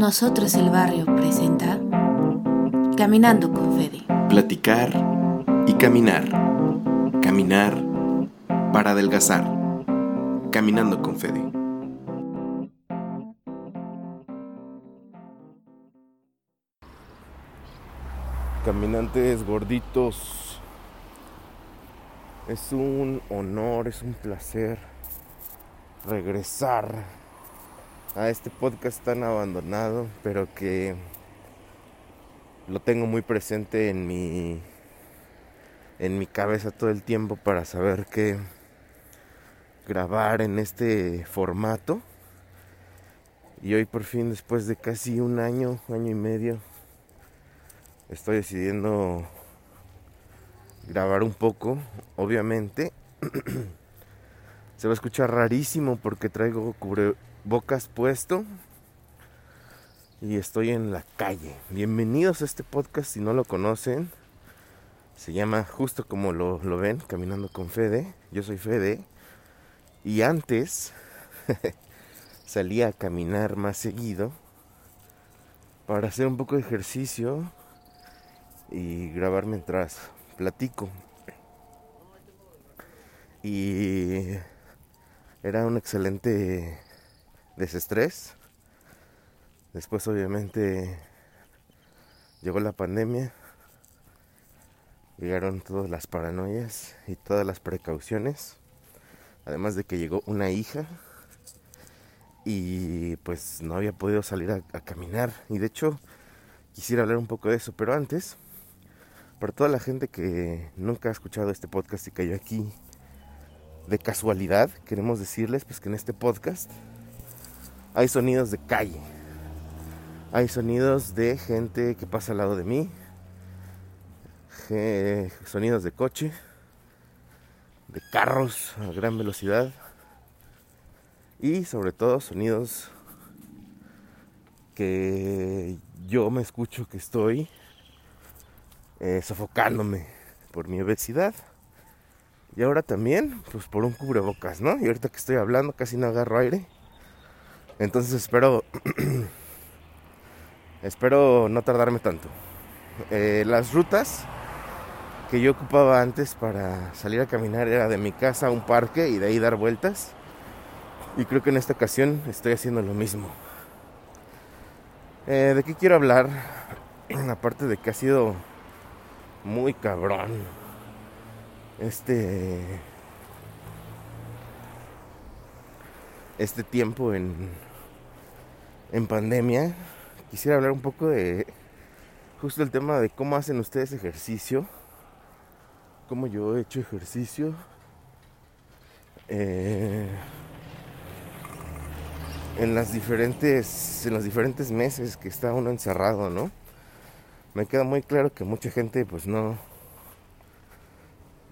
Nosotros el Barrio presenta Caminando con Fede. Platicar y caminar. Caminar para adelgazar. Caminando con Fede. Caminantes gorditos. Es un honor, es un placer regresar a este podcast tan abandonado, pero que lo tengo muy presente en mi en mi cabeza todo el tiempo para saber que grabar en este formato. Y hoy por fin después de casi un año, año y medio estoy decidiendo grabar un poco, obviamente. Se va a escuchar rarísimo porque traigo cubrebocas puesto y estoy en la calle. Bienvenidos a este podcast si no lo conocen. Se llama justo como lo, lo ven, Caminando con Fede. Yo soy Fede. Y antes salía a caminar más seguido para hacer un poco de ejercicio y grabar mientras platico. Y era un excelente desestrés. Después obviamente llegó la pandemia. Llegaron todas las paranoias y todas las precauciones. Además de que llegó una hija y pues no había podido salir a, caminar. Y de hecho quisiera hablar un poco de eso, pero antes para toda la gente que nunca ha escuchado este podcast y cayó aquí de casualidad, queremos decirles pues que en este podcast hay sonidos de calle. Hay sonidos de gente que pasa al lado de mí. Sonidos de coche. De carros a gran velocidad. Y sobre todo sonidos que yo me escucho que estoy eh, sofocándome por mi obesidad. Y ahora también, pues por un cubrebocas, ¿no? Y ahorita que estoy hablando casi no agarro aire. Entonces espero, espero no tardarme tanto. Eh, las rutas que yo ocupaba antes para salir a caminar era de mi casa a un parque y de ahí dar vueltas. Y creo que en esta ocasión estoy haciendo lo mismo. Eh, ¿De qué quiero hablar? Aparte de que ha sido muy cabrón. Este. Este tiempo en. En pandemia. Quisiera hablar un poco de. Justo el tema de cómo hacen ustedes ejercicio. Cómo yo he hecho ejercicio. Eh, en las diferentes. En los diferentes meses que está uno encerrado, ¿no? me queda muy claro que mucha gente pues no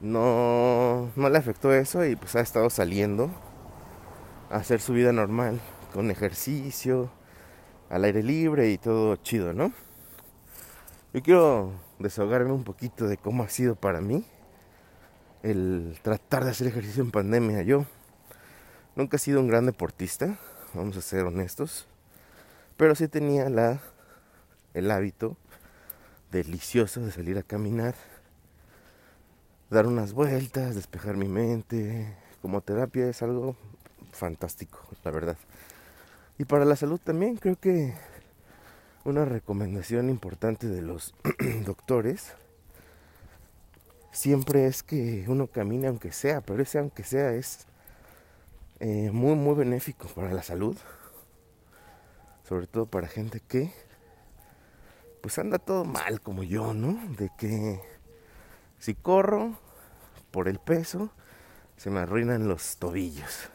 no no le afectó eso y pues ha estado saliendo a hacer su vida normal con ejercicio al aire libre y todo chido, ¿no? Yo quiero desahogarme un poquito de cómo ha sido para mí el tratar de hacer ejercicio en pandemia. Yo nunca he sido un gran deportista, vamos a ser honestos, pero sí tenía la el hábito delicioso de salir a caminar, dar unas vueltas, despejar mi mente. Como terapia es algo fantástico, la verdad. Y para la salud también creo que una recomendación importante de los doctores siempre es que uno camine aunque sea, pero ese aunque sea es eh, muy muy benéfico para la salud, sobre todo para gente que pues anda todo mal como yo, ¿no? De que si corro por el peso, se me arruinan los tobillos.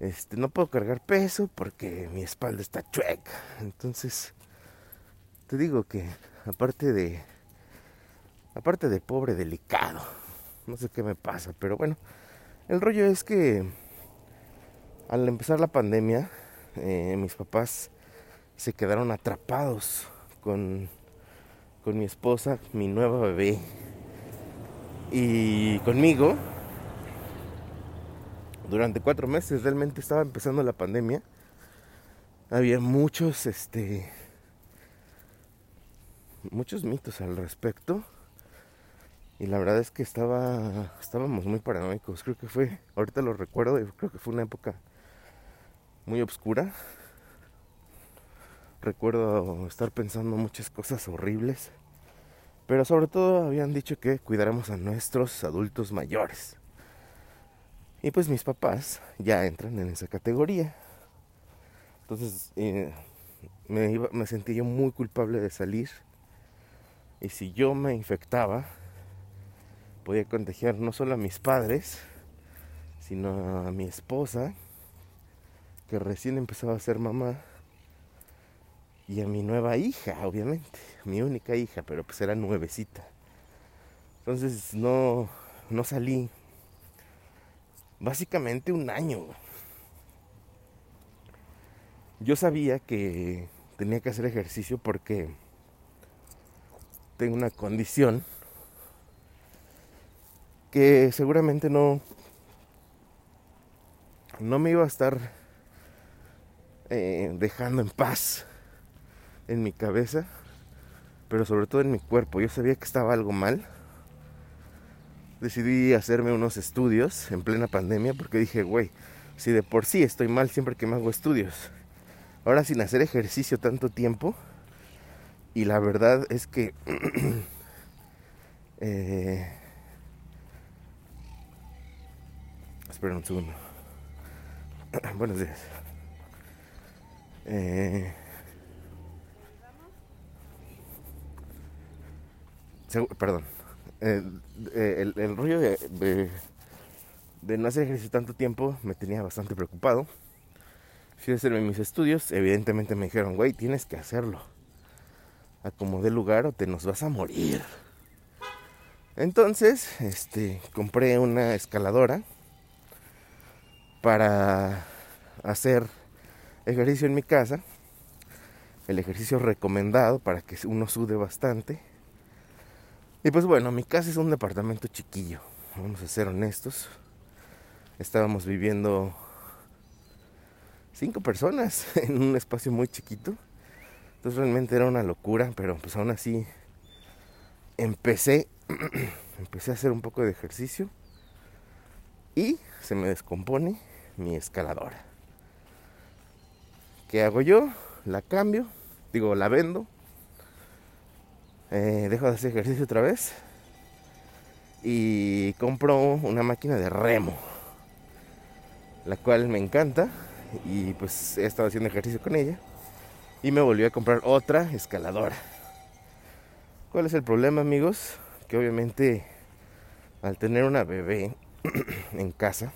Este, no puedo cargar peso porque mi espalda está chueca. Entonces, te digo que aparte de aparte de pobre delicado, no sé qué me pasa, pero bueno, el rollo es que al empezar la pandemia, eh, mis papás se quedaron atrapados con, con mi esposa, mi nueva bebé y conmigo durante cuatro meses. Realmente estaba empezando la pandemia había muchos, este, muchos mitos al respecto. Y la verdad es que estaba, estábamos muy paranoicos. Creo que fue, ahorita lo recuerdo, creo que fue una época muy oscura. Recuerdo estar pensando muchas cosas horribles. Pero sobre todo habían dicho que cuidáramos a nuestros adultos mayores. Y pues mis papás ya entran en esa categoría. Entonces eh, me, me sentí yo muy culpable de salir. Y si yo me infectaba, podía contagiar no solo a mis padres, sino a mi esposa, que recién empezaba a ser mamá, y a mi nueva hija, obviamente, mi única hija, pero pues era nuevecita. Entonces no, no salí básicamente un año. Yo sabía que tenía que hacer ejercicio porque tengo una condición que seguramente no no me iba a estar eh, dejando en paz en mi cabeza, pero sobre todo en mi cuerpo. Yo sabía que estaba algo mal decidí hacerme unos estudios en plena pandemia porque dije, güey, si de por sí estoy mal siempre que me hago estudios, ahora sin hacer ejercicio tanto tiempo, y la verdad es que... eh, espera un segundo. Buenos días. Eh, perdón. Eh, el, el, rollo de, no hacer ejercicio tanto tiempo me tenía bastante preocupado. Fui a hacerme mis estudios, evidentemente me dijeron, güey, tienes que hacerlo. Acomodé lugar o te nos vas a morir. Entonces, este, compré una escaladora para hacer ejercicio en mi casa. El ejercicio recomendado para que uno sude bastante y pues bueno, mi casa es un departamento chiquillo, vamos a ser honestos. Estábamos viviendo cinco personas en un espacio muy chiquito. Entonces realmente era una locura, pero pues aún así empecé, empecé a hacer un poco de ejercicio y se me descompone mi escaladora. ¿Qué hago yo? La cambio, digo, la vendo eh, dejo de hacer ejercicio otra vez y compro una máquina de remo, la cual me encanta y pues he estado haciendo ejercicio con ella y me volví a comprar otra escaladora. ¿Cuál es el problema amigos? Que obviamente al tener una bebé en casa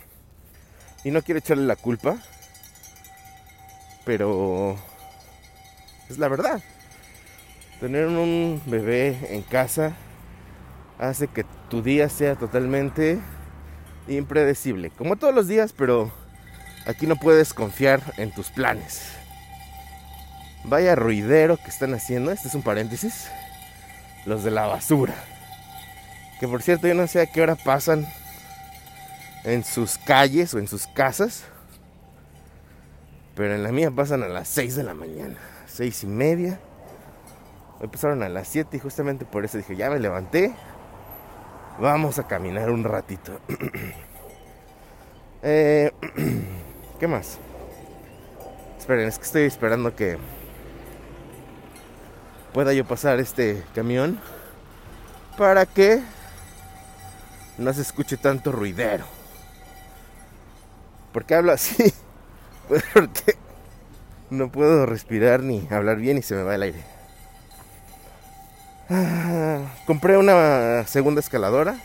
y no quiero echarle la culpa, pero es la verdad. Tener un bebé en casa hace que tu día sea totalmente impredecible. Como todos los días, pero aquí no puedes confiar en tus planes. Vaya ruidero que están haciendo. Este es un paréntesis. Los de la basura. Que por cierto, yo no sé a qué hora pasan en sus calles o en sus casas. Pero en la mía pasan a las 6 de la mañana. Seis y media Empezaron a las 7 y justamente por eso dije, ya me levanté. Vamos a caminar un ratito. Eh, ¿Qué más? Esperen, es que estoy esperando que pueda yo pasar este camión para que no se escuche tanto ruidero. ¿Por qué hablo así? Porque no puedo respirar ni hablar bien y se me va el aire. Ah, compré una segunda escaladora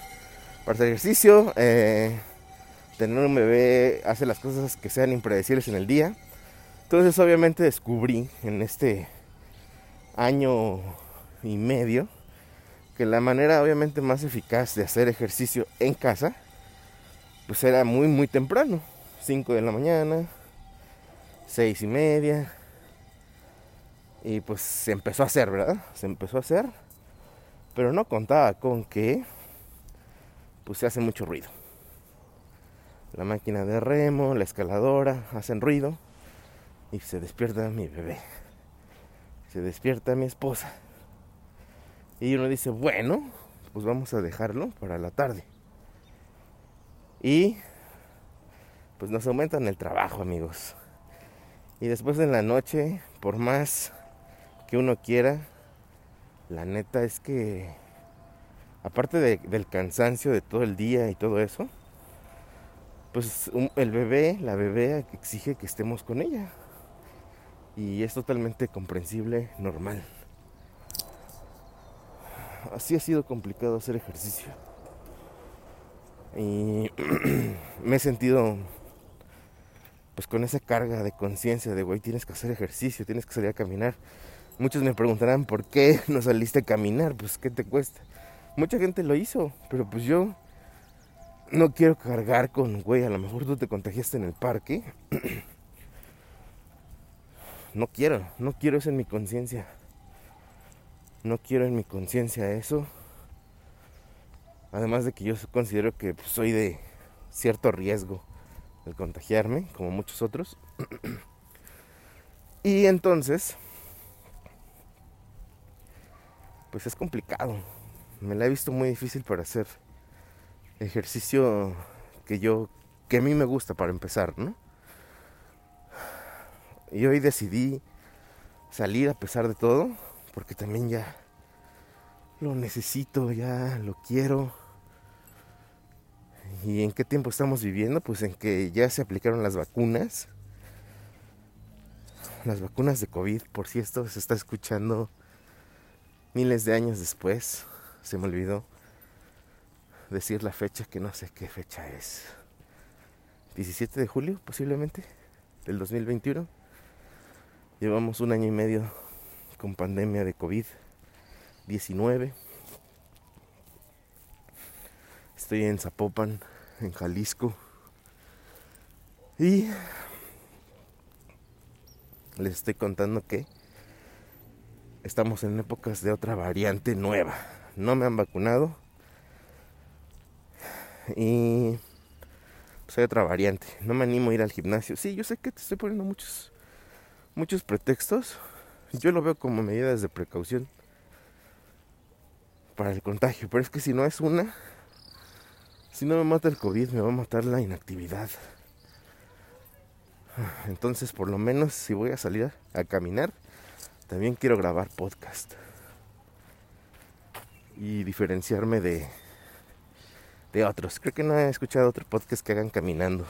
para hacer ejercicio. Eh, tener un bebé hace las cosas que sean impredecibles en el día. Entonces obviamente descubrí en este año y medio que la manera obviamente más eficaz de hacer ejercicio en casa pues era muy muy temprano. 5 de la mañana, 6 y media. Y pues se empezó a hacer, ¿verdad? Se empezó a hacer. Pero no contaba con que pues se hace mucho ruido. La máquina de remo, la escaladora hacen ruido. y se despierta mi bebé. Se despierta mi esposa. Y uno dice, bueno, pues vamos a dejarlo para la tarde. Y pues nos aumentan el trabajo, amigos. Y después en la noche, por más que uno quiera, la neta es que, aparte del cansancio de todo el día y todo eso, pues el bebé, la bebé exige que estemos con ella. Y es totalmente comprensible, normal. Así ha sido complicado hacer ejercicio. Y me he sentido pues con esa carga de conciencia de, güey, tienes que hacer ejercicio, tienes que salir a caminar. Muchos me preguntarán, ¿por qué no saliste a caminar? Pues, ¿qué te cuesta? Mucha gente lo hizo, pero pues yo no quiero cargar con, güey, a lo mejor tú te contagiaste en el parque. no quiero, no quiero eso en mi conciencia. No quiero en mi conciencia eso. Además de que yo considero que pues, soy de cierto riesgo el contagiarme, como muchos otros. y entonces, pues es complicado. Me la he visto muy difícil para hacer ejercicio que yo, que a mí me gusta para empezar, ¿no? Y hoy decidí salir a pesar de todo, porque también ya lo necesito, ya lo quiero. ¿Y en qué tiempo estamos viviendo? Pues en que ya se aplicaron las vacunas. Las vacunas de COVID, por si esto se está escuchando miles de años después. Se me olvidó decir la fecha, que no sé qué fecha es. 17 de julio, posiblemente, del 2021. Llevamos un año y medio con pandemia de COVID-19. Estoy en Zapopan, en Jalisco. Y les estoy contando que estamos en épocas de otra variante nueva. No me han vacunado. Y pues hay otra variante. No me animo a ir al gimnasio. Sí, yo sé que te estoy poniendo muchos muchos pretextos. Yo lo veo como medidas de precaución para el contagio, pero es que si no es una si no me mata el COVID, me va a matar la inactividad. Entonces, por lo menos, si voy a salir a caminar, también quiero grabar podcast. Y diferenciarme de, de otros. Creo que no he escuchado otro podcast que hagan caminando.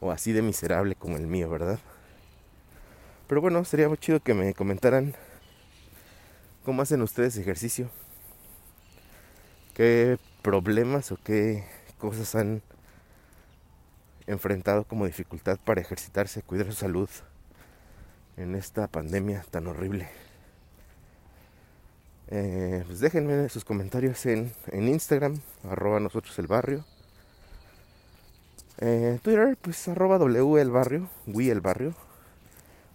O así de miserable como el mío, ¿verdad? Pero bueno, sería muy chido que me comentaran cómo hacen ustedes ejercicio. ¿Qué problemas o qué cosas han enfrentado como dificultad para ejercitarse, cuidar su salud en esta pandemia tan horrible. Eh, pues déjenme sus comentarios en, en Instagram, arroba nosotros el barrio. Eh, Twitter, pues arroba W el barrio, Wii el barrio.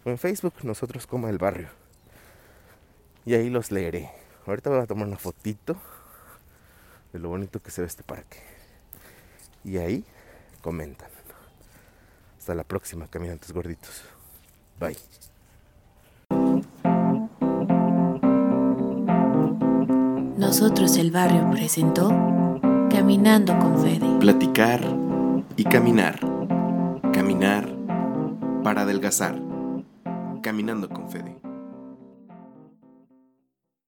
O en Facebook, nosotros como el barrio. Y ahí los leeré. Ahorita voy a tomar una fotito de lo bonito que se ve este parque. Y ahí comentan. Hasta la próxima, caminantes gorditos. Bye. Nosotros el barrio presentó Caminando con Fede. Platicar y caminar. Caminar para adelgazar. Caminando con Fede.